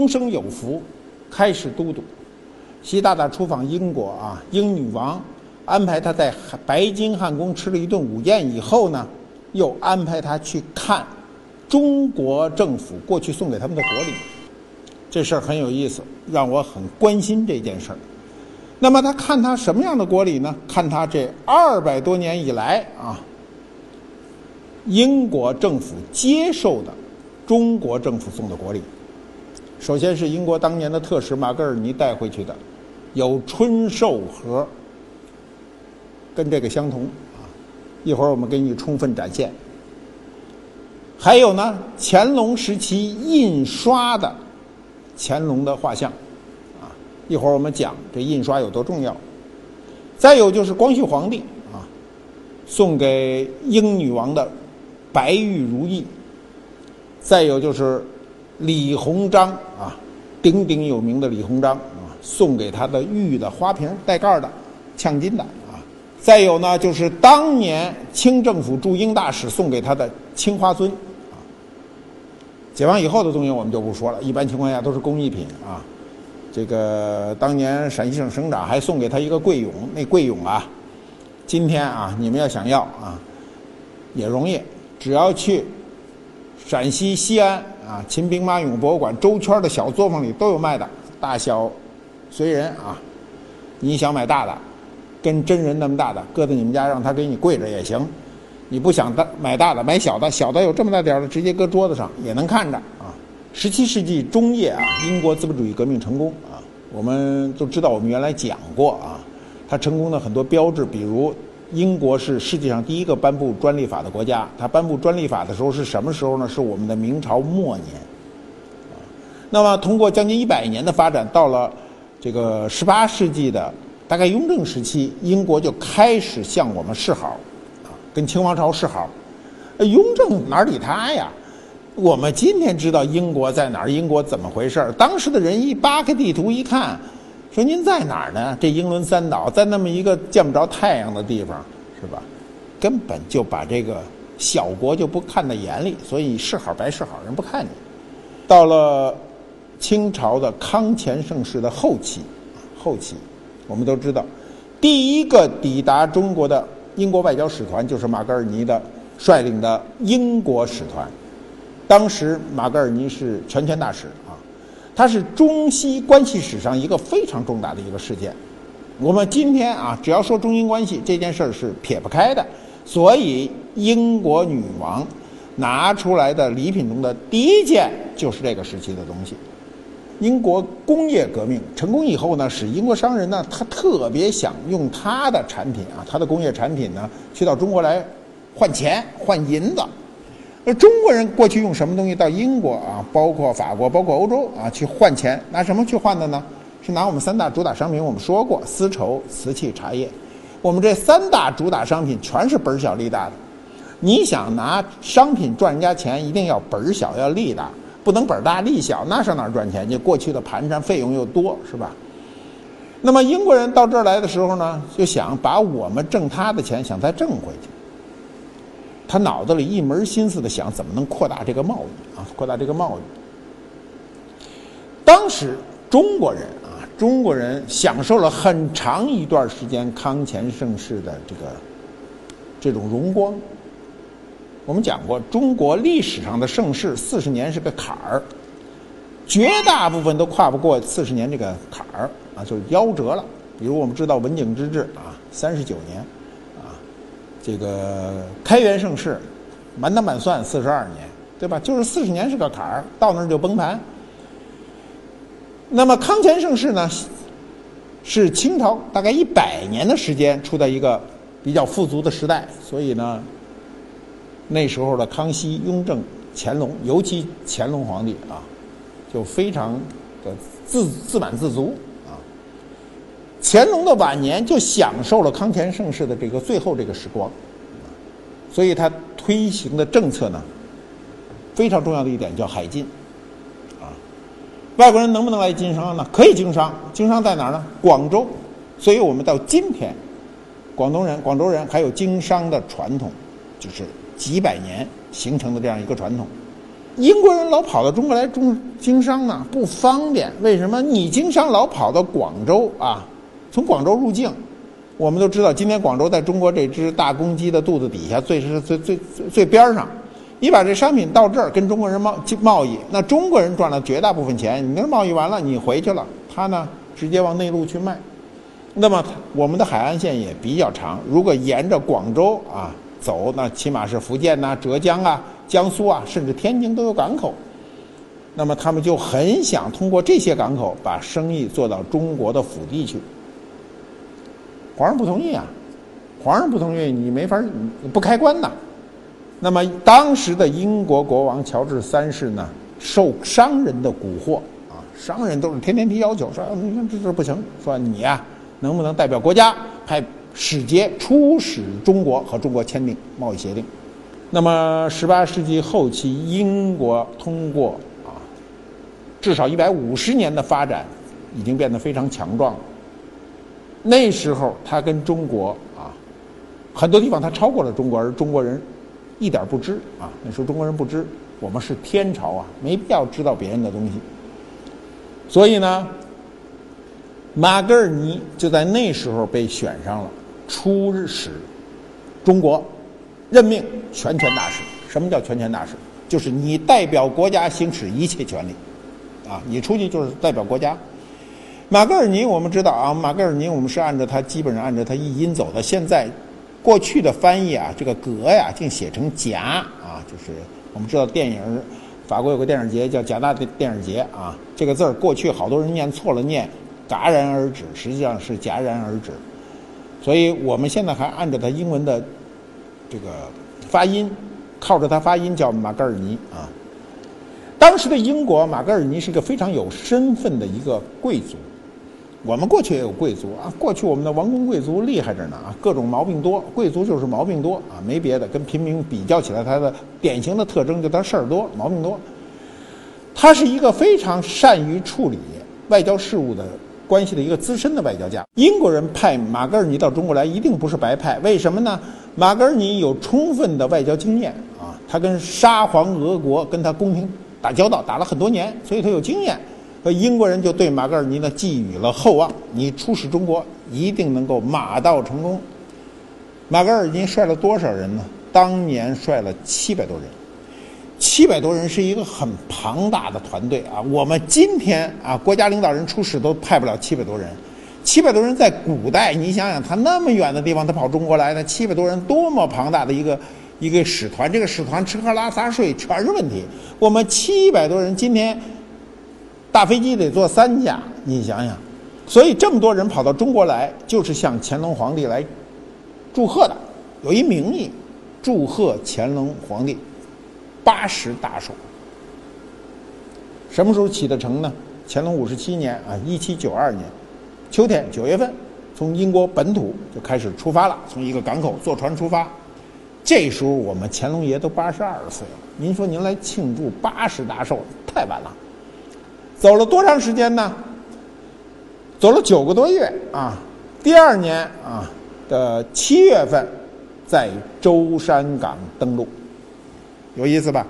终生有福，开始都督。习大大出访英国啊，英女王安排他在白金汉宫吃了一顿午宴以后呢，又安排他去看中国政府过去送给他们的国礼。这事儿很有意思，让我很关心这件事儿。那么他看他什么样的国礼呢？看他这二百多年以来啊，英国政府接受的中国政府送的国礼。首先是英国当年的特使马格尔尼带回去的，有春寿盒，跟这个相同啊。一会儿我们给你充分展现。还有呢，乾隆时期印刷的乾隆的画像，啊，一会儿我们讲这印刷有多重要。再有就是光绪皇帝啊，送给英女王的白玉如意。再有就是。李鸿章啊，鼎鼎有名的李鸿章啊，送给他的玉的花瓶带盖的，呛金的啊。再有呢，就是当年清政府驻英大使送给他的青花尊啊。解放以后的东西我们就不说了，一般情况下都是工艺品啊。这个当年陕西省省长还送给他一个桂勇，那桂勇啊，今天啊，你们要想要啊，也容易，只要去陕西西安。啊，秦兵马俑博物馆周圈的小作坊里都有卖的，大小随人啊。你想买大的，跟真人那么大的，搁在你们家让他给你跪着也行。你不想大买大的，买小的，小的有这么大点儿的，直接搁桌子上也能看着啊。十七世纪中叶啊，英国资本主义革命成功啊，我们都知道，我们原来讲过啊，它成功的很多标志，比如。英国是世界上第一个颁布专利法的国家。它颁布专利法的时候是什么时候呢？是我们的明朝末年。那么，通过将近一百年的发展，到了这个十八世纪的大概雍正时期，英国就开始向我们示好，啊，跟清王朝示好。雍正哪理他呀？我们今天知道英国在哪儿，英国怎么回事儿？当时的人一扒开地图一看。说您在哪儿呢？这英伦三岛在那么一个见不着太阳的地方，是吧？根本就把这个小国就不看在眼里，所以是好白是好，人不看你。到了清朝的康乾盛世的后期，后期我们都知道，第一个抵达中国的英国外交使团就是马格尔尼的率领的英国使团，当时马格尔尼是全权大使。它是中西关系史上一个非常重大的一个事件。我们今天啊，只要说中英关系这件事儿是撇不开的。所以，英国女王拿出来的礼品中的第一件就是这个时期的东西。英国工业革命成功以后呢，使英国商人呢，他特别想用他的产品啊，他的工业产品呢，去到中国来换钱换银子。那中国人过去用什么东西到英国啊？包括法国，包括欧洲啊，去换钱，拿什么去换的呢？是拿我们三大主打商品。我们说过，丝绸、瓷器、茶叶。我们这三大主打商品全是本小利大的。你想拿商品赚人家钱，一定要本小要利大，不能本大利小，那上哪赚钱去？过去的盘缠费用又多，是吧？那么英国人到这儿来的时候呢，就想把我们挣他的钱，想再挣回去。他脑子里一门心思的想怎么能扩大这个贸易啊，扩大这个贸易。当时中国人啊，中国人享受了很长一段时间康乾盛世的这个这种荣光。我们讲过，中国历史上的盛世四十年是个坎儿，绝大部分都跨不过四十年这个坎儿啊，就是夭折了。比如我们知道文景之治啊，三十九年。这个开元盛世，满打满算四十二年，对吧？就是四十年是个坎儿，到那儿就崩盘。那么康乾盛世呢，是清朝大概一百年的时间处在一个比较富足的时代，所以呢，那时候的康熙、雍正乾隆，尤其乾隆皇帝啊，就非常的自自满自足。乾隆的晚年就享受了康乾盛世的这个最后这个时光，所以他推行的政策呢，非常重要的一点叫海禁啊。外国人能不能来经商呢？可以经商，经商在哪儿呢？广州。所以我们到今天，广东人、广州人还有经商的传统，就是几百年形成的这样一个传统。英国人老跑到中国来中经商呢，不方便。为什么？你经商老跑到广州啊？从广州入境，我们都知道，今天广州在中国这只大公鸡的肚子底下，最是最最最最边上。你把这商品到这儿跟中国人贸贸易，那中国人赚了绝大部分钱。你那贸易完了，你回去了，他呢直接往内陆去卖。那么我们的海岸线也比较长，如果沿着广州啊走，那起码是福建呐、浙江啊、江苏啊，甚至天津都有港口。那么他们就很想通过这些港口把生意做到中国的腹地去。皇上不同意啊，皇上不同意，你没法不开关呐。那么当时的英国国王乔治三世呢，受商人的蛊惑啊，商人都是天天提要求，说你看这这不行，说你呀。能不能代表国家派使节出使中国和中国签订贸易协定？那么，十八世纪后期，英国通过啊，至少一百五十年的发展，已经变得非常强壮了。那时候，他跟中国啊，很多地方他超过了中国，而中国人一点不知啊。那时候中国人不知，我们是天朝啊，没必要知道别人的东西。所以呢。马格尔尼就在那时候被选上了出使中国，任命全权大使。什么叫全权大使？就是你代表国家行使一切权利，啊，你出去就是代表国家。马格尔尼我们知道啊，马格尔尼我们是按照他基本上按照他译音走的。现在过去的翻译啊，这个格呀竟写成夹啊，就是我们知道电影法国有个电影节叫戛纳电电影节啊，这个字儿过去好多人念错了念。戛然而止，实际上是戛然而止，所以我们现在还按照它英文的这个发音，靠着它发音叫马格尔尼啊。当时的英国，马格尔尼是个非常有身份的一个贵族。我们过去也有贵族啊，过去我们的王公贵族厉害着呢啊，各种毛病多，贵族就是毛病多啊，没别的，跟平民比较起来，他的典型的特征就他事儿多，毛病多。他是一个非常善于处理外交事务的。关系的一个资深的外交家，英国人派马格尔尼到中国来一定不是白派，为什么呢？马格尔尼有充分的外交经验啊，他跟沙皇俄国跟他宫廷打交道，打了很多年，所以他有经验。和英国人就对马格尔尼呢寄予了厚望，你出使中国一定能够马到成功。马格尔尼率了多少人呢？当年率了七百多人。七百多人是一个很庞大的团队啊！我们今天啊，国家领导人出使都派不了七百多人。七百多人在古代，你想想，他那么远的地方，他跑中国来，那七百多人多么庞大的一个一个使团！这个使团吃喝拉撒睡全是问题。我们七百多人今天大飞机得坐三架，你想想。所以这么多人跑到中国来，就是向乾隆皇帝来祝贺的，有一名义，祝贺乾隆皇帝。八十大寿，什么时候启的程呢？乾隆五十七年啊，一七九二年，秋天九月份，从英国本土就开始出发了，从一个港口坐船出发。这时候我们乾隆爷都八十二岁了，您说您来庆祝八十大寿，太晚了。走了多长时间呢？走了九个多月啊。第二年啊的七月份，在舟山港登陆。有意思吧？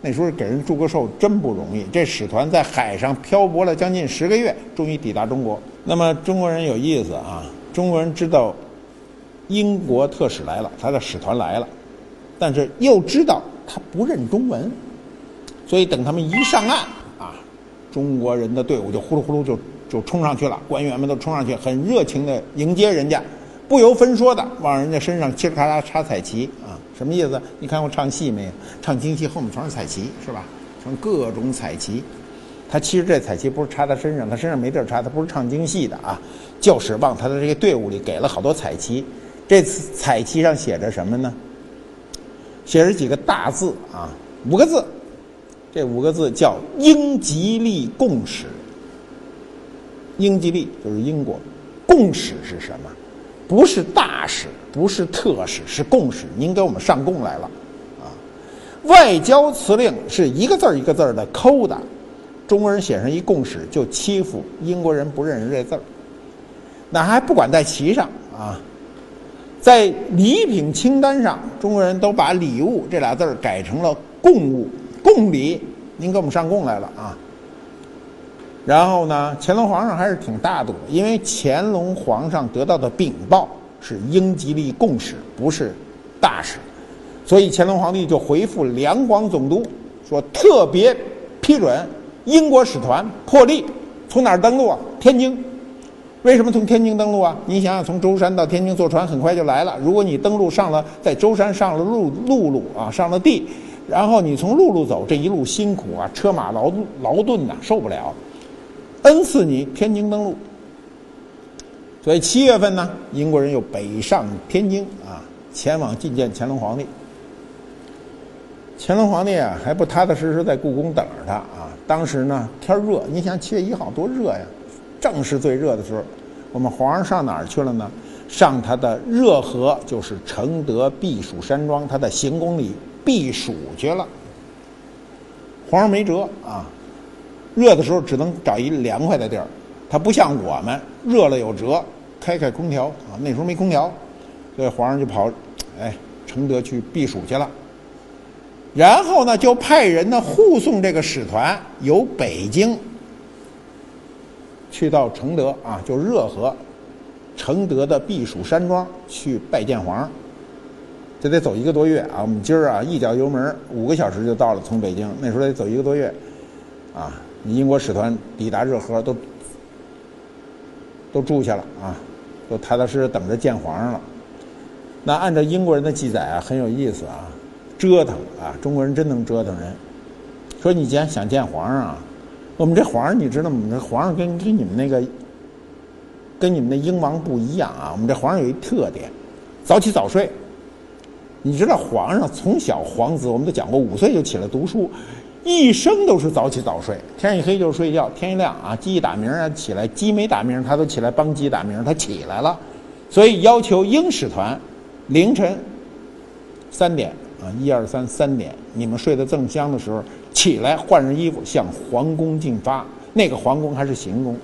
那时候给人祝个寿真不容易。这使团在海上漂泊了将近十个月，终于抵达中国。那么中国人有意思啊，中国人知道英国特使来了，他的使团来了，但是又知道他不认中文，所以等他们一上岸，中国人的队伍就呼噜呼噜就就冲上去了，官员们都冲上去，很热情的迎接人家，不由分说的往人家身上嘁哩喀喳插彩旗啊。什么意思？你看我唱戏没有？唱京戏后面全是彩旗，是吧？全各种彩旗。他其实这彩旗不是插他身上，他身上没地儿插。他不是唱京戏的啊，就是往他的这个队伍里给了好多彩旗。这次彩旗上写着什么呢？写着几个大字啊，五个字，这五个字叫英吉利共识。英吉利就是英国，共识是什么？不是大使，不是特使，是共识。您给我们上贡来了，啊，外交辞令是一个字儿一个字儿的抠的，中国人写上一共识就欺负英国人不认识这字儿，那还不管在旗上啊，在礼品清单上，中国人都把礼物这俩字儿改成了贡物、贡礼。您给我们上贡来了啊。然后呢，乾隆皇上还是挺大度的，因为乾隆皇上得到的禀报是英吉利贡使，不是大使，所以乾隆皇帝就回复两广总督说，特别批准英国使团破例从哪儿登陆啊？天津。为什么从天津登陆啊？你想想，从舟山到天津坐船很快就来了。如果你登陆上了，在舟山上了陆陆路啊，上了地，然后你从陆路走，这一路辛苦啊，车马劳劳顿呐，受不了。恩赐你天津登陆，所以七月份呢，英国人又北上天津啊，前往觐见乾隆皇帝。乾隆皇帝啊，还不踏踏实实在故宫等着他啊。当时呢，天热，你想七月一号多热呀，正是最热的时候。我们皇上上哪儿去了呢？上他的热河，就是承德避暑山庄，他的行宫里避暑去了。皇上没辙啊。热的时候只能找一凉快的地儿，他不像我们热了有辙，开开空调啊。那时候没空调，所以皇上就跑，哎，承德去避暑去了。然后呢，就派人呢护送这个使团由北京去到承德啊，就热河，承德的避暑山庄去拜见皇上。这得走一个多月啊。我们今儿啊一脚油门五个小时就到了，从北京那时候得走一个多月，啊。英国使团抵达热河，都都住下了啊，都踏踏实实等着见皇上了。那按照英国人的记载啊，很有意思啊，折腾啊，中国人真能折腾人。说你既然想见皇上啊，我们这皇上你知道吗？这皇上跟跟你们那个跟你们那英王不一样啊。我们这皇上有一特点，早起早睡。你知道皇上从小皇子，我们都讲过，五岁就起来读书。一生都是早起早睡，天一黑就睡觉，天一亮啊，鸡一打鸣啊起来，鸡没打鸣他都起来帮鸡打鸣，他起来了，所以要求英使团凌晨三点啊，一二三三点，你们睡得正香的时候起来换上衣服向皇宫进发，那个皇宫还是行宫，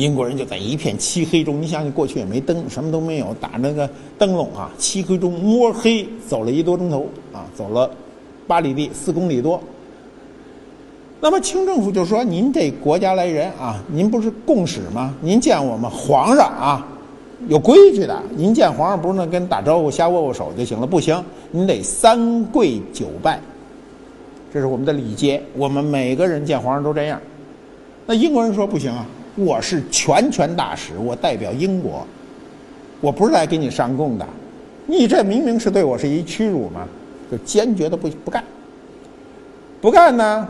英国人就在一片漆黑中，你想想过去也没灯，什么都没有，打那个灯笼啊，漆黑中摸黑走了一多钟头啊，走了八里地四公里多。那么清政府就说：“您这国家来人啊，您不是共使吗？您见我们皇上啊，有规矩的。您见皇上不是那跟打招呼、瞎握握手就行了？不行，您得三跪九拜，这是我们的礼节。我们每个人见皇上都这样。那英国人说不行啊，我是全权大使，我代表英国，我不是来给你上供的。你这明明是对我是一屈辱嘛，就坚决的不不干，不干呢。”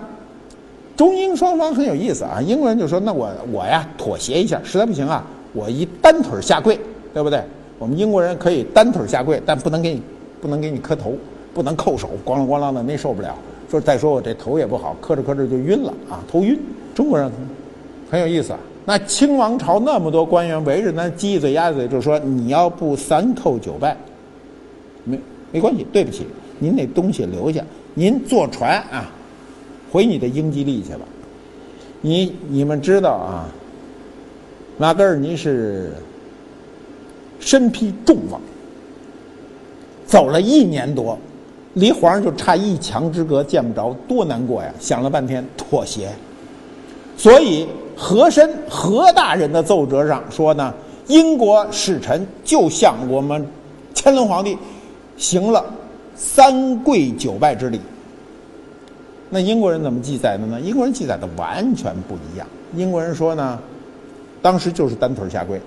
中英双方很有意思啊，英国人就说：“那我我呀妥协一下，实在不行啊，我一单腿下跪，对不对？我们英国人可以单腿下跪，但不能给你不能给你磕头，不能叩首，咣啷咣啷的，那受不了。说再说我这头也不好，磕着磕着就晕了啊，头晕。中国人很有意思啊，那清王朝那么多官员围着咱鸡嘴鸭嘴，就说你要不三叩九拜，没没关系，对不起，您那东西留下，您坐船啊。”回你的英吉利去吧，你你们知道啊，马格尔尼是身披重望，走了一年多，离皇上就差一墙之隔，见不着，多难过呀！想了半天，妥协。所以和珅和大人的奏折上说呢，英国使臣就向我们乾隆皇帝行了三跪九拜之礼。那英国人怎么记载的呢？英国人记载的完全不一样。英国人说呢，当时就是单腿下跪，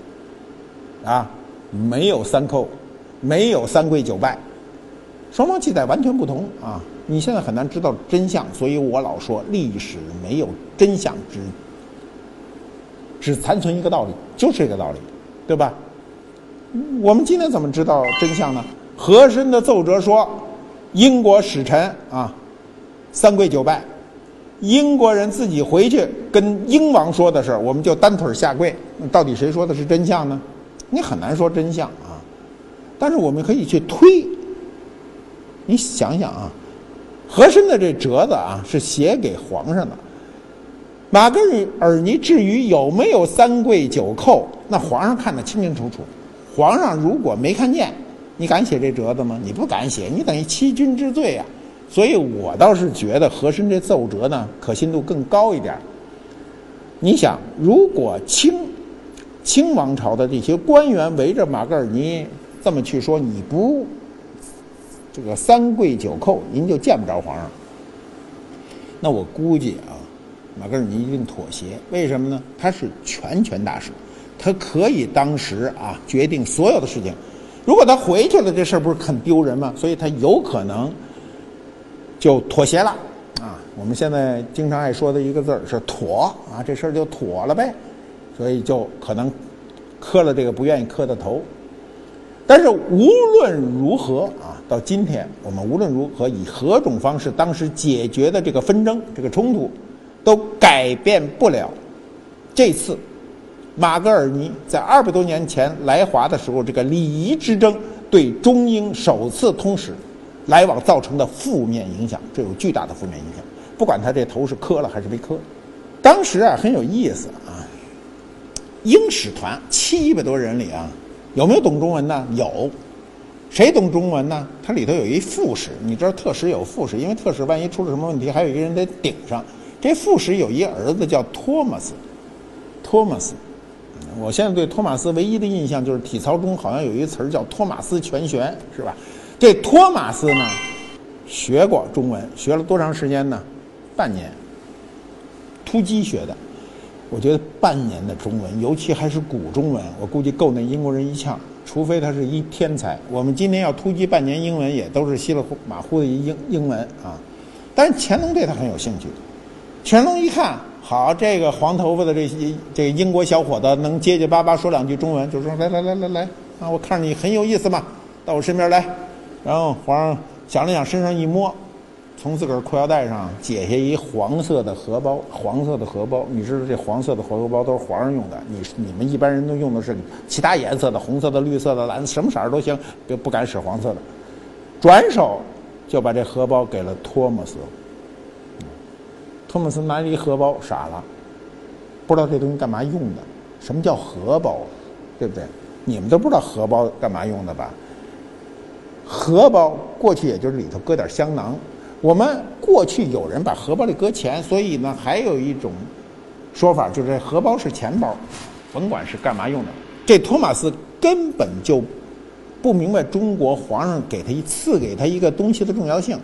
啊，没有三叩，没有三跪九拜，双方记载完全不同啊！你现在很难知道真相，所以我老说历史没有真相，只只残存一个道理，就是这个道理，对吧？我们今天怎么知道真相呢？和珅的奏折说，英国使臣啊。三跪九拜，英国人自己回去跟英王说的事，我们就单腿下跪。到底谁说的是真相呢？你很难说真相啊。但是我们可以去推。你想想啊，和珅的这折子啊是写给皇上的。马格尔尼至于有没有三跪九叩，那皇上看得清清楚楚。皇上如果没看见，你敢写这折子吗？你不敢写，你等于欺君之罪啊！所以我倒是觉得和珅这奏折呢，可信度更高一点。你想，如果清清王朝的这些官员围着马格尔尼这么去说，你不这个三跪九叩，您就见不着皇上。那我估计啊，马格尔尼一定妥协。为什么呢？他是全权大使。他可以当时啊决定所有的事情，如果他回去了，这事儿不是很丢人吗？所以他有可能就妥协了啊。我们现在经常爱说的一个字儿是“妥”啊，这事儿就妥了呗。所以就可能磕了这个不愿意磕的头。但是无论如何啊，到今天我们无论如何以何种方式当时解决的这个纷争、这个冲突，都改变不了这次。马格尔尼在二百多年前来华的时候，这个礼仪之争对中英首次通使来往造成的负面影响，这有巨大的负面影响。不管他这头是磕了还是没磕，当时啊很有意思啊。英使团七百多人里啊，有没有懂中文呢？有，谁懂中文呢？它里头有一副使，你知道特使有副使，因为特使万一出了什么问题，还有一个人得顶上。这副使有一儿子叫托马斯，托马斯。我现在对托马斯唯一的印象就是体操中好像有一个词儿叫托马斯全旋，是吧？这托马斯呢，学过中文，学了多长时间呢？半年，突击学的。我觉得半年的中文，尤其还是古中文，我估计够那英国人一呛。除非他是一天才。我们今天要突击半年英文，也都是稀里马虎的英英文啊。但是乾隆对他很有兴趣。乾隆一看。好，这个黄头发的这些这个英国小伙子能结结巴巴说两句中文，就说来来来来来啊，我看着你很有意思嘛，到我身边来。然后皇上想了想，身上一摸，从自个儿裤腰带上解下一黄色的荷包，黄色的荷包，你知道这黄色的荷包都是皇上用的，你你们一般人都用的是其他颜色的，红色的、绿色的、蓝什么色儿都行，别不敢使黄色的。转手就把这荷包给了托马斯。托马斯拿着一荷包，傻了，不知道这东西干嘛用的。什么叫荷包？对不对？你们都不知道荷包干嘛用的吧？荷包过去也就是里头搁点香囊。我们过去有人把荷包里搁钱，所以呢，还有一种说法就是荷包是钱包，甭管是干嘛用的。这托马斯根本就不明白中国皇上给他一赐给他一个东西的重要性。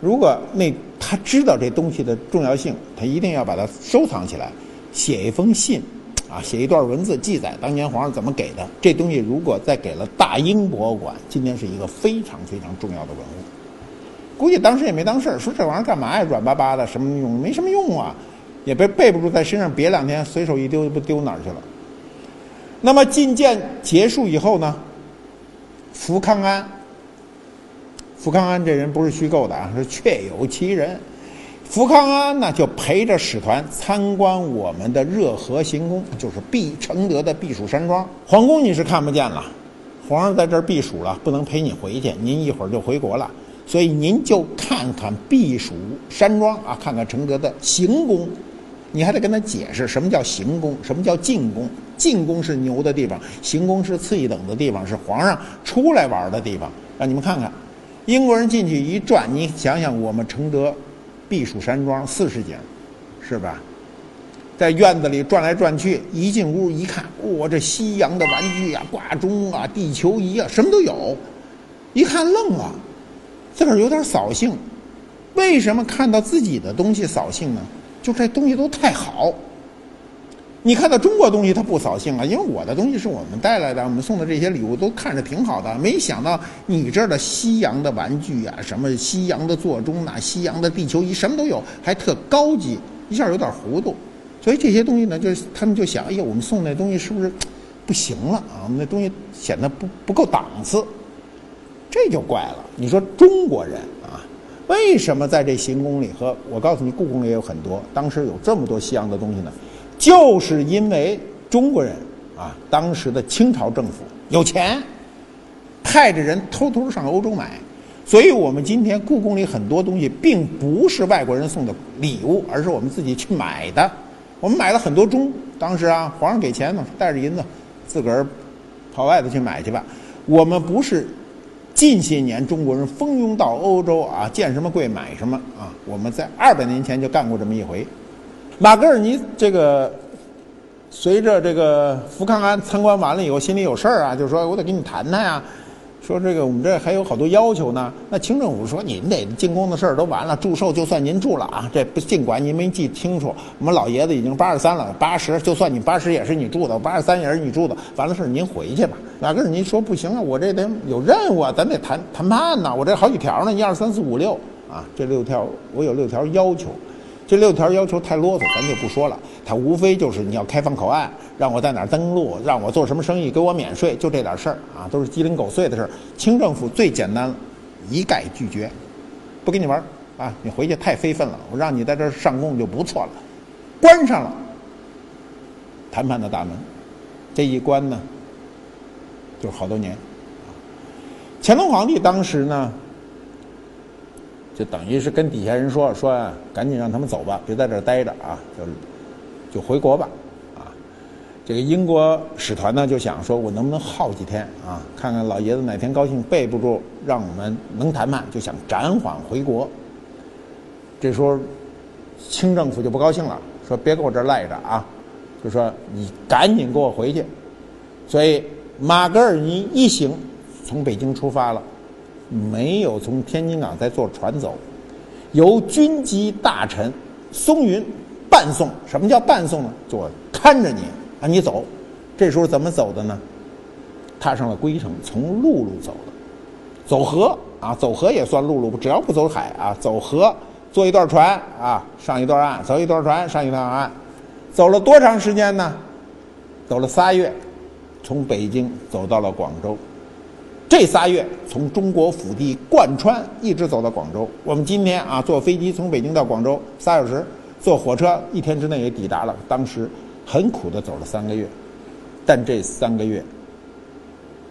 如果那他知道这东西的重要性，他一定要把它收藏起来，写一封信，啊，写一段文字记载当年皇上怎么给的。这东西如果再给了大英博物馆，今天是一个非常非常重要的文物。估计当时也没当事儿，说这玩意儿干嘛呀？软巴巴的，什么用？没什么用啊，也被备不住在身上别两天，随手一丢不丢哪儿去了。那么觐见结束以后呢，福康安。福康安这人不是虚构的啊，是确有其人。福康安呢，就陪着使团参观我们的热河行宫，就是避承德的避暑山庄。皇宫你是看不见了，皇上在这儿避暑了，不能陪你回去。您一会儿就回国了，所以您就看看避暑山庄啊，看看承德的行宫。你还得跟他解释什么叫行宫，什么叫进宫。进宫是牛的地方，行宫是次一等的地方，是皇上出来玩的地方。让你们看看。英国人进去一转，你想想，我们承德避暑山庄四十间，是吧？在院子里转来转去，一进屋一看，哇，这西洋的玩具啊，挂钟啊，地球仪啊，什么都有。一看愣了，自个儿有点扫兴。为什么看到自己的东西扫兴呢？就这东西都太好。你看到中国东西，他不扫兴啊，因为我的东西是我们带来的，我们送的这些礼物都看着挺好的。没想到你这儿的西洋的玩具啊，什么西洋的座钟呐，西洋的地球仪，什么都有，还特高级，一下有点糊涂。所以这些东西呢，就他们就想，哎呀，我们送那东西是不是不行了啊？我们那东西显得不不够档次，这就怪了。你说中国人啊，为什么在这行宫里和我告诉你，故宫里也有很多，当时有这么多西洋的东西呢？就是因为中国人啊，当时的清朝政府有钱，派着人偷偷上欧洲买，所以我们今天故宫里很多东西并不是外国人送的礼物，而是我们自己去买的。我们买了很多钟，当时啊，皇上给钱呢，带着银子，自个儿跑外头去买去吧。我们不是近些年中国人蜂拥到欧洲啊，见什么贵买什么啊。我们在二百年前就干过这么一回。马格尔尼这个随着这个福康安参观完了以后，心里有事儿啊，就说我得跟你谈谈呀。说这个我们这还有好多要求呢。那清政府说您得进宫的事儿都完了，祝寿就算您祝了啊。这不尽管您没记清楚，我们老爷子已经八十三了，八十就算你八十也是你住的，八十三也是你住的。完了事儿您回去吧。马格尔尼说不行啊？我这得有任务啊，咱得谈谈判呢。我这好几条呢，一二三四五六啊，这六条我有六条要求。这六条要求太啰嗦，咱就不说了。他无非就是你要开放口岸，让我在哪儿登陆，让我做什么生意，给我免税，就这点事儿啊，都是鸡零狗碎的事儿。清政府最简单了，一概拒绝，不跟你玩啊！你回去太非分了，我让你在这儿上供就不错了，关上了谈判的大门。这一关呢，就是好多年。乾隆皇帝当时呢。就等于是跟底下人说说，赶紧让他们走吧，别在这儿待着啊，就就回国吧，啊，这个英国使团呢就想说，我能不能耗几天啊，看看老爷子哪天高兴背不住，让我们能谈判，就想暂缓回国。这时候，清政府就不高兴了，说别给我这儿赖着啊，就说你赶紧给我回去。所以马格尔尼一行从北京出发了。没有从天津港再坐船走，由军机大臣松云伴送。什么叫伴送呢？就看着你啊，你走。这时候怎么走的呢？踏上了归程，从陆路走的，走河啊，走河也算陆路，只要不走海啊，走河坐一段船啊，上一段岸，走一段船上一段岸，走了多长时间呢？走了仨月，从北京走到了广州。这仨月从中国腹地贯穿，一直走到广州。我们今天啊，坐飞机从北京到广州仨小时，坐火车一天之内也抵达了。当时很苦的走了三个月，但这三个月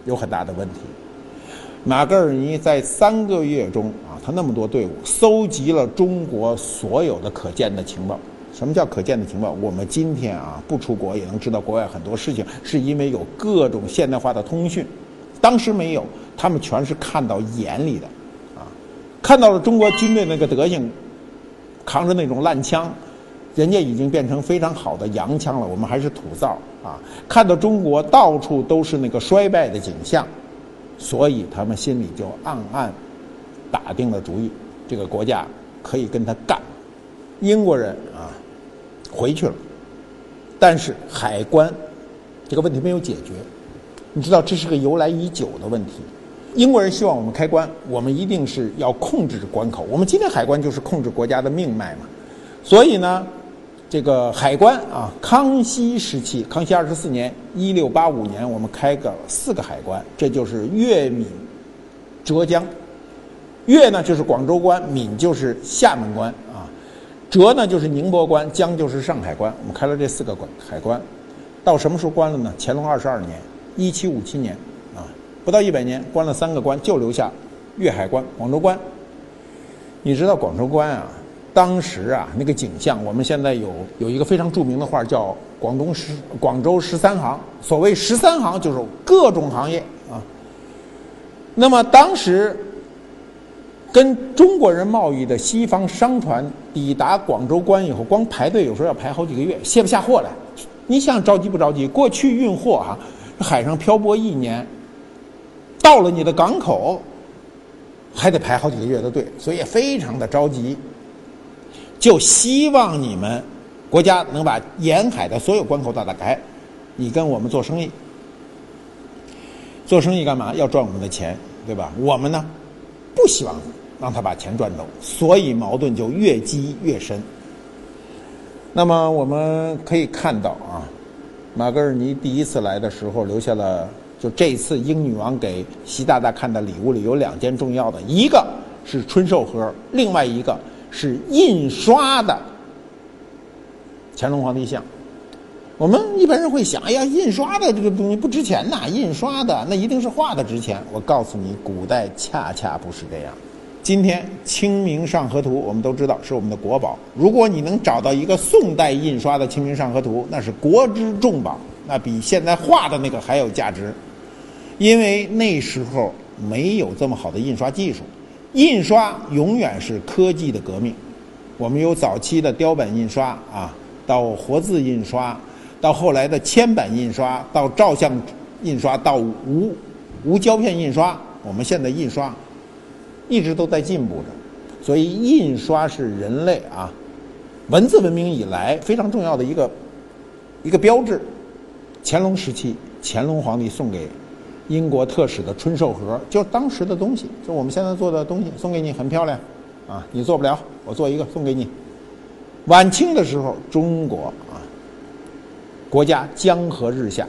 有很大的问题。马格尔尼在三个月中啊，他那么多队伍，搜集了中国所有的可见的情报。什么叫可见的情报？我们今天啊，不出国也能知道国外很多事情，是因为有各种现代化的通讯。当时没有，他们全是看到眼里的，啊，看到了中国军队那个德行，扛着那种烂枪，人家已经变成非常好的洋枪了，我们还是土造啊。看到中国到处都是那个衰败的景象，所以他们心里就暗暗打定了主意，这个国家可以跟他干。英国人啊，回去了，但是海关这个问题没有解决。你知道这是个由来已久的问题，英国人希望我们开关，我们一定是要控制关口。我们今天海关就是控制国家的命脉嘛，所以呢，这个海关啊，康熙时期，康熙二十四年（一六八五年），我们开个四个海关，这就是粤闽浙江。粤呢就是广州关，闽就是厦门关啊，浙呢就是宁波关，江就是上海关。我们开了这四个关海关，到什么时候关了呢？乾隆二十二年。一七五七年，啊，不到一百年，关了三个关，就留下粤海关、广州关。你知道广州关啊？当时啊，那个景象，我们现在有有一个非常著名的画，叫“广东十广州十三行”。所谓十三行，就是各种行业啊。那么当时跟中国人贸易的西方商船抵达广州关以后，光排队有时候要排好几个月，卸不下货来。你想着急不着急？过去运货哈。海上漂泊一年，到了你的港口，还得排好几个月的队，所以也非常的着急。就希望你们国家能把沿海的所有关口都打开，你跟我们做生意。做生意干嘛？要赚我们的钱，对吧？我们呢，不希望让他把钱赚走，所以矛盾就越积越深。那么我们可以看到啊。马格尔尼第一次来的时候，留下了就这次英女王给习大大看的礼物里有两件重要的，一个是春寿盒，另外一个是印刷的乾隆皇帝像。我们一般人会想，哎呀，印刷的这个东西不值钱呐，印刷的那一定是画的值钱。我告诉你，古代恰恰不是这样。今天《清明上河图》，我们都知道是我们的国宝。如果你能找到一个宋代印刷的《清明上河图》，那是国之重宝，那比现在画的那个还有价值。因为那时候没有这么好的印刷技术，印刷永远是科技的革命。我们有早期的雕版印刷啊，到活字印刷。到后来的铅版印刷，到照相印刷，到无无胶片印刷，我们现在印刷一直都在进步着。所以，印刷是人类啊文字文明以来非常重要的一个一个标志。乾隆时期，乾隆皇帝送给英国特使的春寿盒，就当时的东西，就我们现在做的东西，送给你很漂亮啊，你做不了，我做一个送给你。晚清的时候，中国啊。国家江河日下，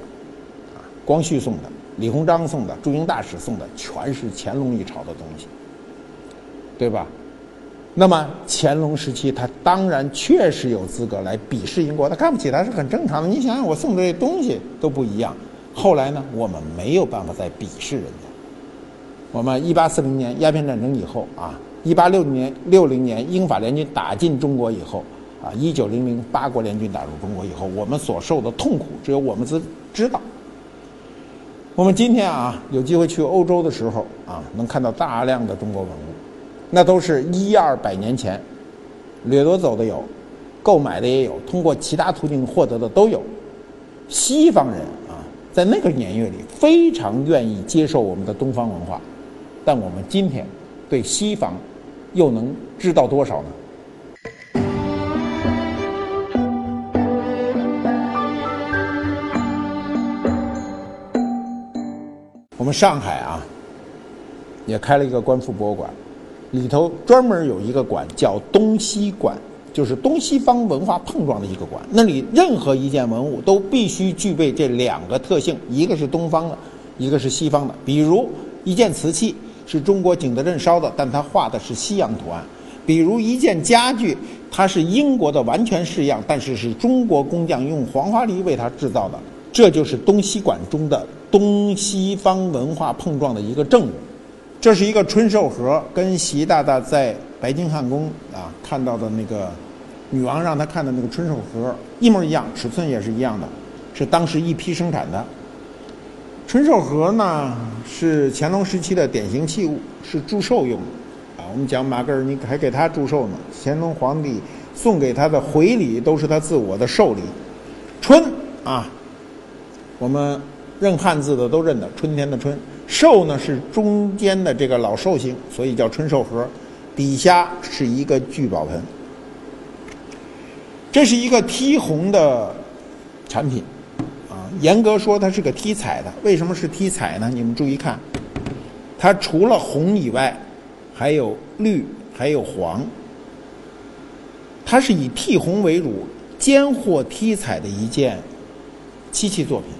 啊，光绪送的、李鸿章送的、驻英大使送的，全是乾隆一朝的东西，对吧？那么乾隆时期，他当然确实有资格来鄙视英国，他看不起他是很正常的。你想想，我送的这东西都不一样。后来呢，我们没有办法再鄙视人家。我们一八四零年鸦片战争以后啊，一八六零年六零年英法联军打进中国以后。啊！一九零零八国联军打入中国以后，我们所受的痛苦只有我们自知道。我们今天啊，有机会去欧洲的时候啊，能看到大量的中国文物，那都是一二百年前掠夺走的有，购买的也有，通过其他途径获得的都有。西方人啊，在那个年月里非常愿意接受我们的东方文化，但我们今天对西方又能知道多少呢？我们上海啊，也开了一个观复博物馆，里头专门有一个馆叫东西馆，就是东西方文化碰撞的一个馆。那里任何一件文物都必须具备这两个特性：一个是东方的，一个是西方的。比如一件瓷器是中国景德镇烧的，但它画的是西洋图案；比如一件家具，它是英国的完全式样，但是是中国工匠用黄花梨为它制造的。这就是东西馆中的。东西方文化碰撞的一个证物，这是一个春寿盒，跟习大大在白金汉宫啊看到的那个女王让他看的那个春寿盒一模一样，尺寸也是一样的，是当时一批生产的。春寿盒呢是乾隆时期的典型器物，是祝寿用的啊。我们讲马格尔尼还给他祝寿呢，乾隆皇帝送给他的回礼都是他自我的寿礼。春啊，我们。认汉字的都认得，春天的春，寿呢是中间的这个老寿星，所以叫春寿盒，底下是一个聚宝盆。这是一个剔红的产品，啊，严格说它是个剔彩的。为什么是剔彩呢？你们注意看，它除了红以外，还有绿，还有黄。它是以剔红为主，兼获剔彩的一件漆器作品。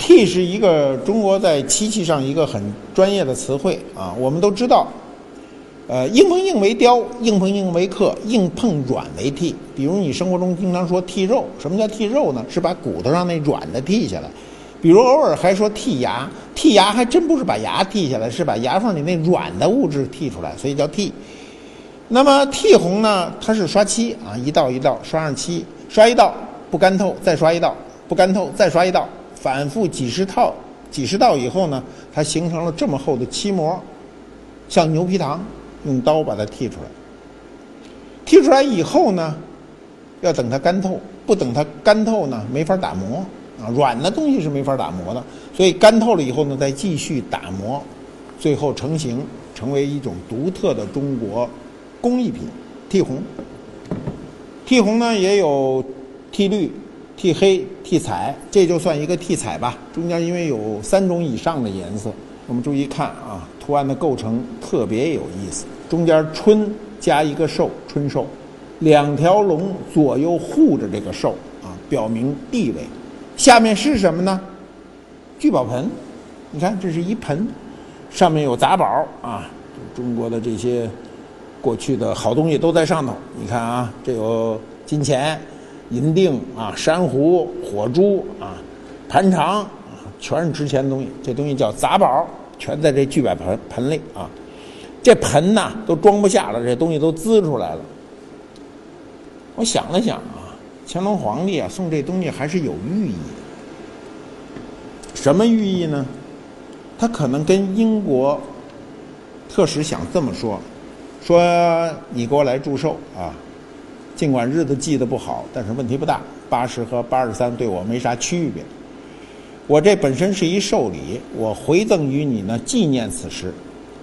剔是一个中国在漆器上一个很专业的词汇啊，我们都知道，呃，硬碰硬为雕，硬碰硬为刻，硬碰软为剔。比如你生活中经常说剔肉，什么叫剔肉呢？是把骨头上那软的剔下来。比如偶尔还说剔牙，剔牙还真不是把牙剔下来，是把牙缝里那软的物质剔出来，所以叫剔。那么剔红呢，它是刷漆啊，一道一道刷上漆，刷一道不干透，再刷一道不干透，再刷一道。反复几十套、几十道以后呢，它形成了这么厚的漆膜，像牛皮糖，用刀把它剔出来。剔出来以后呢，要等它干透，不等它干透呢，没法打磨啊。软的东西是没法打磨的，所以干透了以后呢，再继续打磨，最后成型，成为一种独特的中国工艺品——剔红。剔红呢，也有剔绿。剔黑、剔彩，这就算一个剔彩吧。中间因为有三种以上的颜色，我们注意看啊，图案的构成特别有意思。中间春加一个寿，春寿，两条龙左右护着这个寿啊，表明地位。下面是什么呢？聚宝盆，你看这是一盆，上面有杂宝啊，中国的这些过去的好东西都在上头。你看啊，这有金钱、银锭啊、珊瑚、火珠啊、盘肠啊，全是值钱的东西。这东西叫杂宝，全在这聚宝盆盆里啊。这盆呐都装不下了，这东西都滋出来了。我想了想啊，乾隆皇帝啊送这东西还是有寓意的。什么寓意呢？他可能跟英国特使想这么说：说你给我来祝寿啊，尽管日子记得不好，但是问题不大。八十和八十三对我没啥区别。我这本身是一寿礼，我回赠于你呢，纪念此时。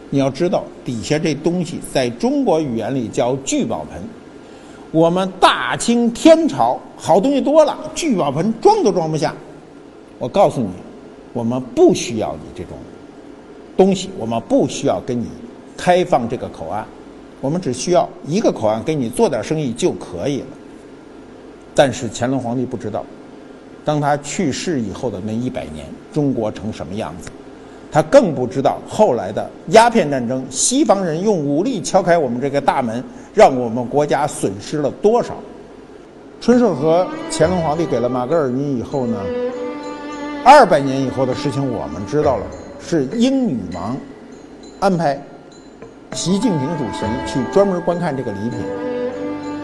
你要知道，底下这东西在中国语言里叫聚宝盆。我们大清天朝好东西多了，聚宝盆装都装不下。我告诉你，我们不需要你这种东西，我们不需要跟你开放这个口岸，我们只需要一个口岸给你做点生意就可以了。但是乾隆皇帝不知道，当他去世以后的那一百年，中国成什么样子。他更不知道后来的鸦片战争，西方人用武力敲开我们这个大门，让我们国家损失了多少。春寿和乾隆皇帝给了马格尔尼以后呢，二百年以后的事情我们知道了，是英女王安排习近平主席去专门观看这个礼品。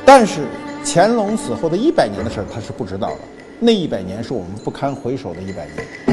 但是乾隆死后的一百年的事儿他是不知道的，那一百年是我们不堪回首的一百年。